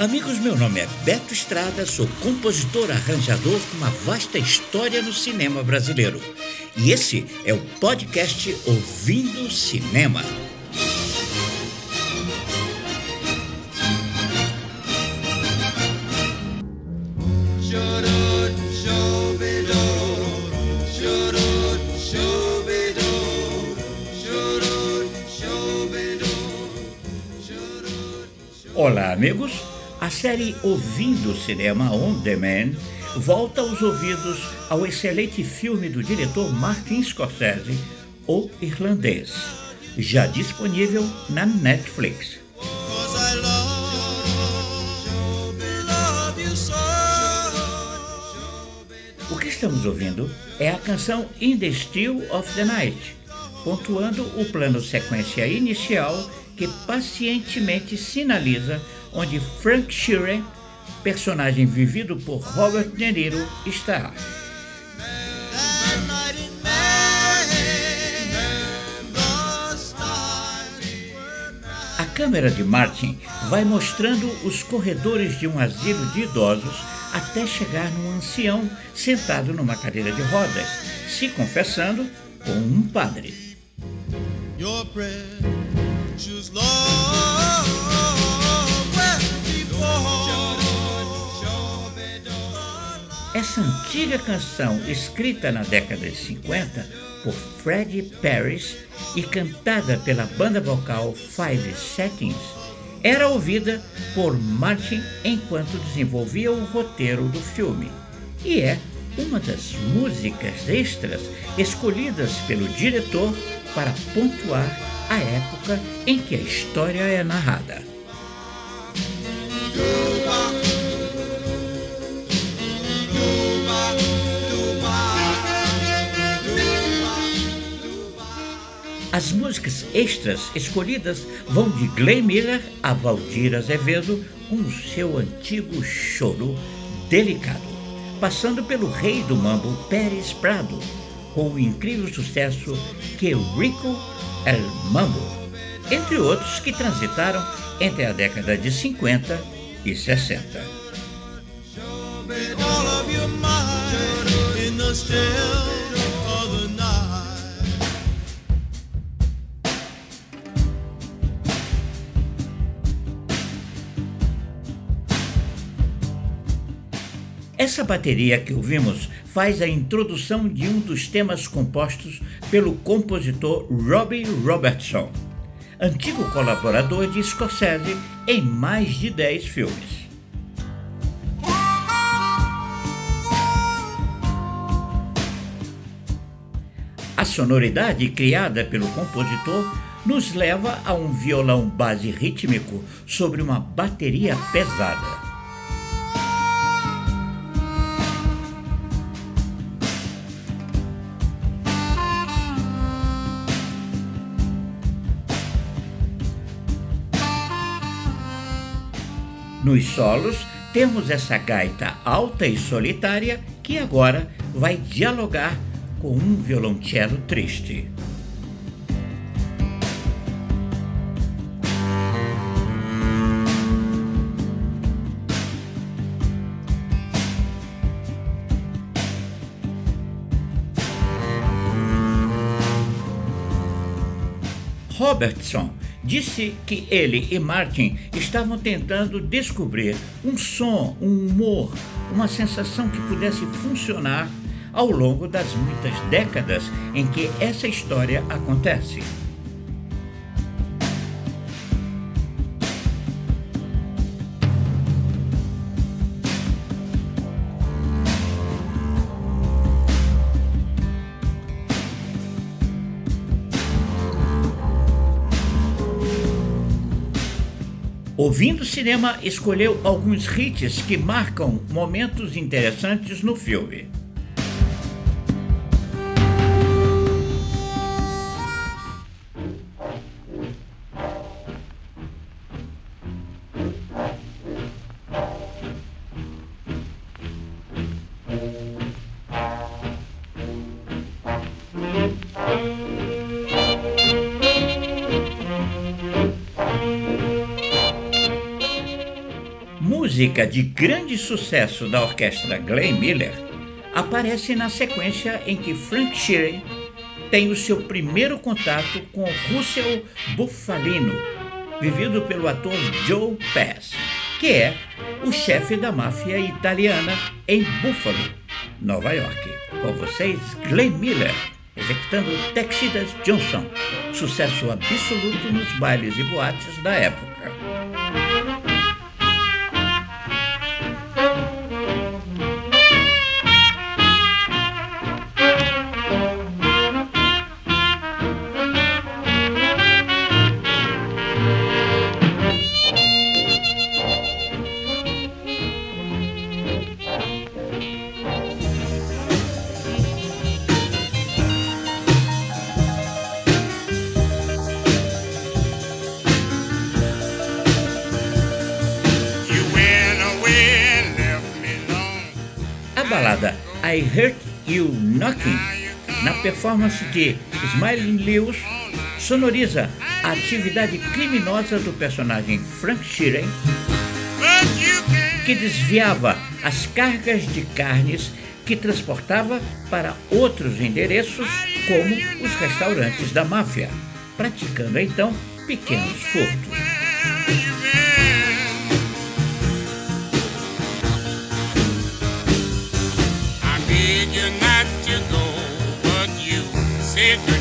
Amigos, meu nome é Beto Estrada, sou compositor arranjador com uma vasta história no cinema brasileiro. E esse é o podcast Ouvindo Cinema. Olá, amigos. A série Ouvindo Cinema On Demand volta aos ouvidos ao excelente filme do diretor Martin Scorsese, O Irlandês, já disponível na Netflix. O que estamos ouvindo é a canção In the Still of the Night, pontuando o plano sequência inicial que pacientemente sinaliza onde Frank Sheeran, personagem vivido por Robert De Niro, está. A câmera de Martin vai mostrando os corredores de um asilo de idosos até chegar num ancião sentado numa cadeira de rodas, se confessando com um padre. Essa antiga canção, escrita na década de 50 por Freddie Paris e cantada pela banda vocal Five Seconds, era ouvida por Martin enquanto desenvolvia o roteiro do filme. E é uma das músicas extras escolhidas pelo diretor para pontuar a época em que a história é narrada. As músicas extras escolhidas vão de Glenn Miller a Valdir Azevedo com seu antigo choro delicado, passando pelo rei do mambo Pérez Prado com o incrível sucesso Que Rico El Mambo, entre outros que transitaram entre a década de 50 e 60. Essa bateria que ouvimos faz a introdução de um dos temas compostos pelo compositor Robbie Robertson, antigo colaborador de Scorsese em mais de 10 filmes. A sonoridade criada pelo compositor nos leva a um violão base rítmico sobre uma bateria pesada. Nos solos, temos essa gaita alta e solitária que agora vai dialogar com um violoncelo triste. Robertson disse que ele e Martin estavam tentando descobrir um som, um humor, uma sensação que pudesse funcionar ao longo das muitas décadas em que essa história acontece. Ouvindo Cinema escolheu alguns hits que marcam momentos interessantes no filme. Música de grande sucesso da orquestra Glenn Miller aparece na sequência em que Frank Sheeran tem o seu primeiro contato com Russell Buffalino, vivido pelo ator Joe Pass, que é o chefe da máfia italiana em Buffalo, Nova York. Com vocês, Glenn Miller, executando Texidas Johnson, sucesso absoluto nos bailes e boates da época. I Heard You Knocking, na performance de Smiling Lewis, sonoriza a atividade criminosa do personagem Frank Sheeran, que desviava as cargas de carnes que transportava para outros endereços, como os restaurantes da máfia, praticando então pequenos furtos. said you're not to go, but you said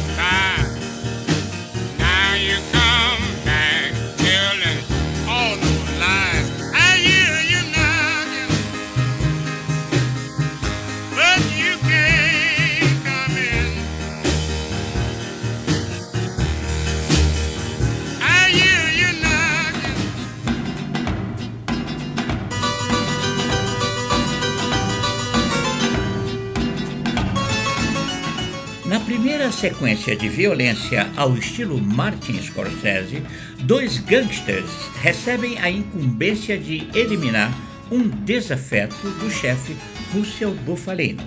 primeira sequência de violência ao estilo Martin Scorsese, dois gangsters recebem a incumbência de eliminar um desafeto do chefe Russell Buffalino.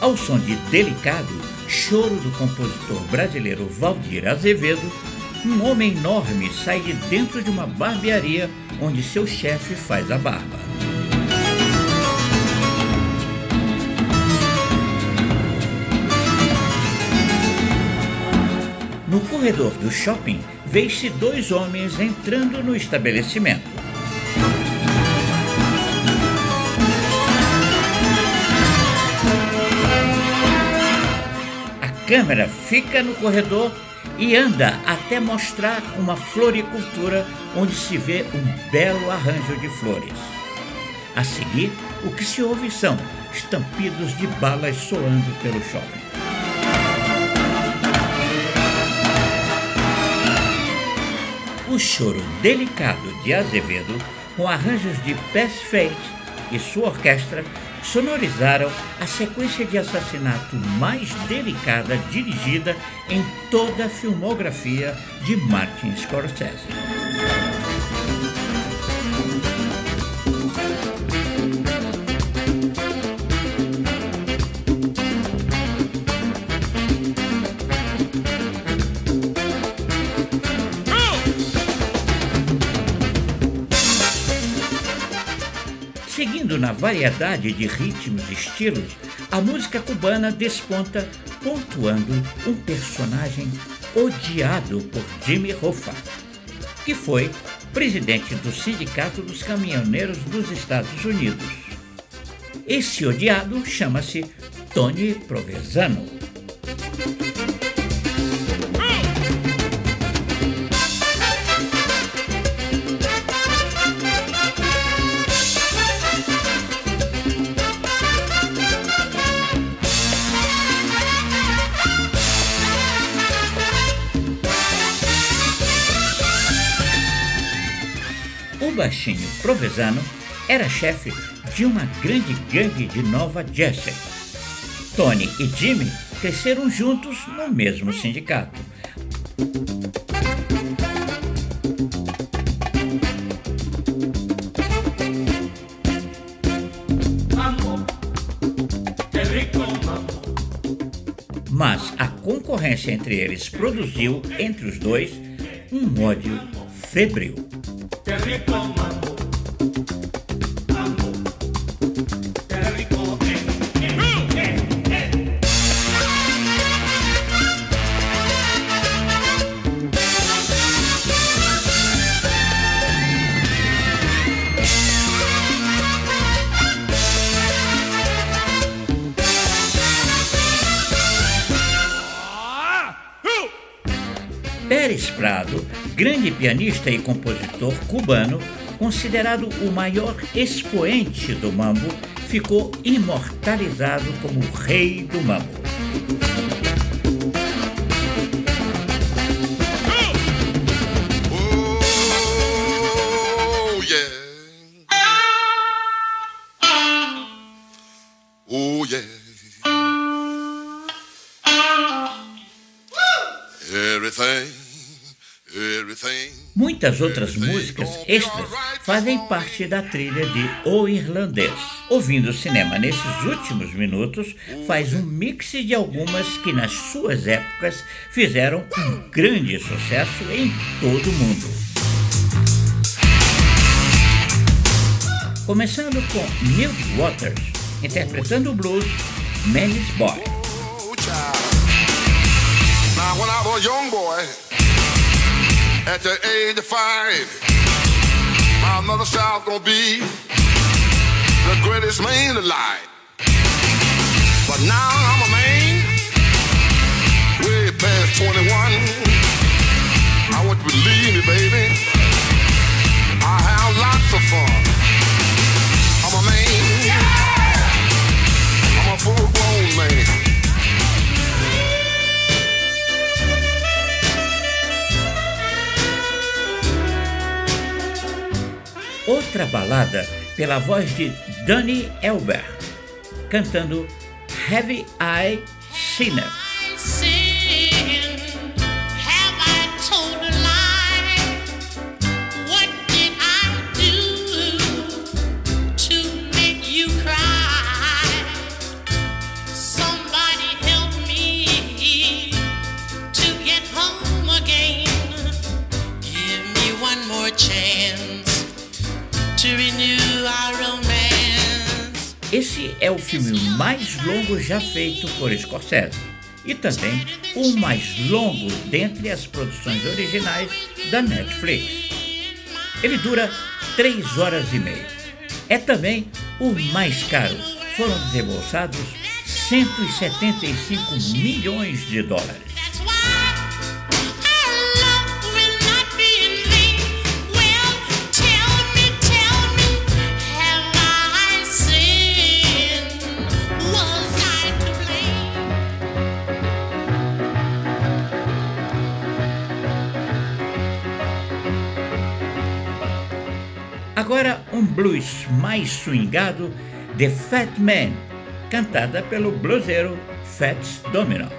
Ao som de Delicado, choro do compositor brasileiro Valdir Azevedo, um homem enorme sai de dentro de uma barbearia onde seu chefe faz a barba. No corredor do shopping, vê-se dois homens entrando no estabelecimento. A câmera fica no corredor e anda até mostrar uma floricultura onde se vê um belo arranjo de flores. A seguir, o que se ouve são estampidos de balas soando pelo shopping. O choro delicado de Azevedo, com arranjos de Pass Fate e sua orquestra, sonorizaram a sequência de assassinato mais delicada dirigida em toda a filmografia de Martin Scorsese. Seguindo na variedade de ritmos e estilos, a música cubana desponta pontuando um personagem odiado por Jimmy Hoffa, que foi presidente do Sindicato dos Caminhoneiros dos Estados Unidos. Esse odiado chama-se Tony Provenzano. Baixinho Provenzano era chefe de uma grande gangue de Nova Jersey. Tony e Jimmy cresceram juntos no mesmo sindicato. mas a concorrência entre eles produziu, entre os dois, um ódio febril. Pérez Prado, grande pianista e compositor cubano, considerado o maior expoente do mambo, ficou imortalizado como rei do mambo. Muitas outras músicas extras fazem parte da trilha de O Irlandês. Ouvindo o cinema nesses últimos minutos, faz um mix de algumas que nas suas épocas fizeram um grande sucesso em todo o mundo. Começando com Milt Waters, interpretando o blues Man's Boy. Now, when I was a young boy, at the age of five, my mother child gonna be the greatest man alive. But now I'm a man, way past 21. Outra balada pela voz de Danny Elber, cantando Heavy Eye Sinner. Esse é o filme mais longo já feito por Scorsese e também o mais longo dentre as produções originais da Netflix. Ele dura 3 horas e meia. É também o mais caro. Foram desembolsados 175 milhões de dólares. Blues mais swingado, The Fat Man, cantada pelo bluseiro Fats Domino.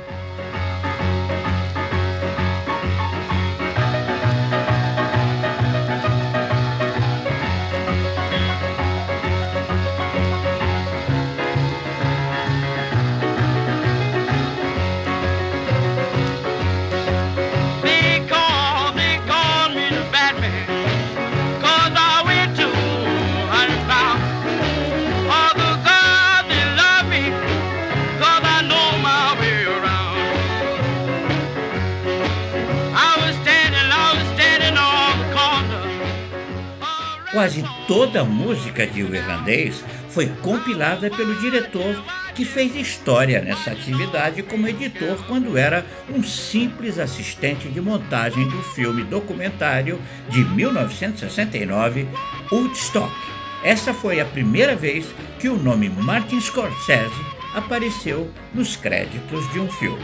Quase toda a música de O Irlandês foi compilada pelo diretor que fez história nessa atividade como editor quando era um simples assistente de montagem do filme documentário de 1969, Woodstock. Essa foi a primeira vez que o nome Martin Scorsese apareceu nos créditos de um filme.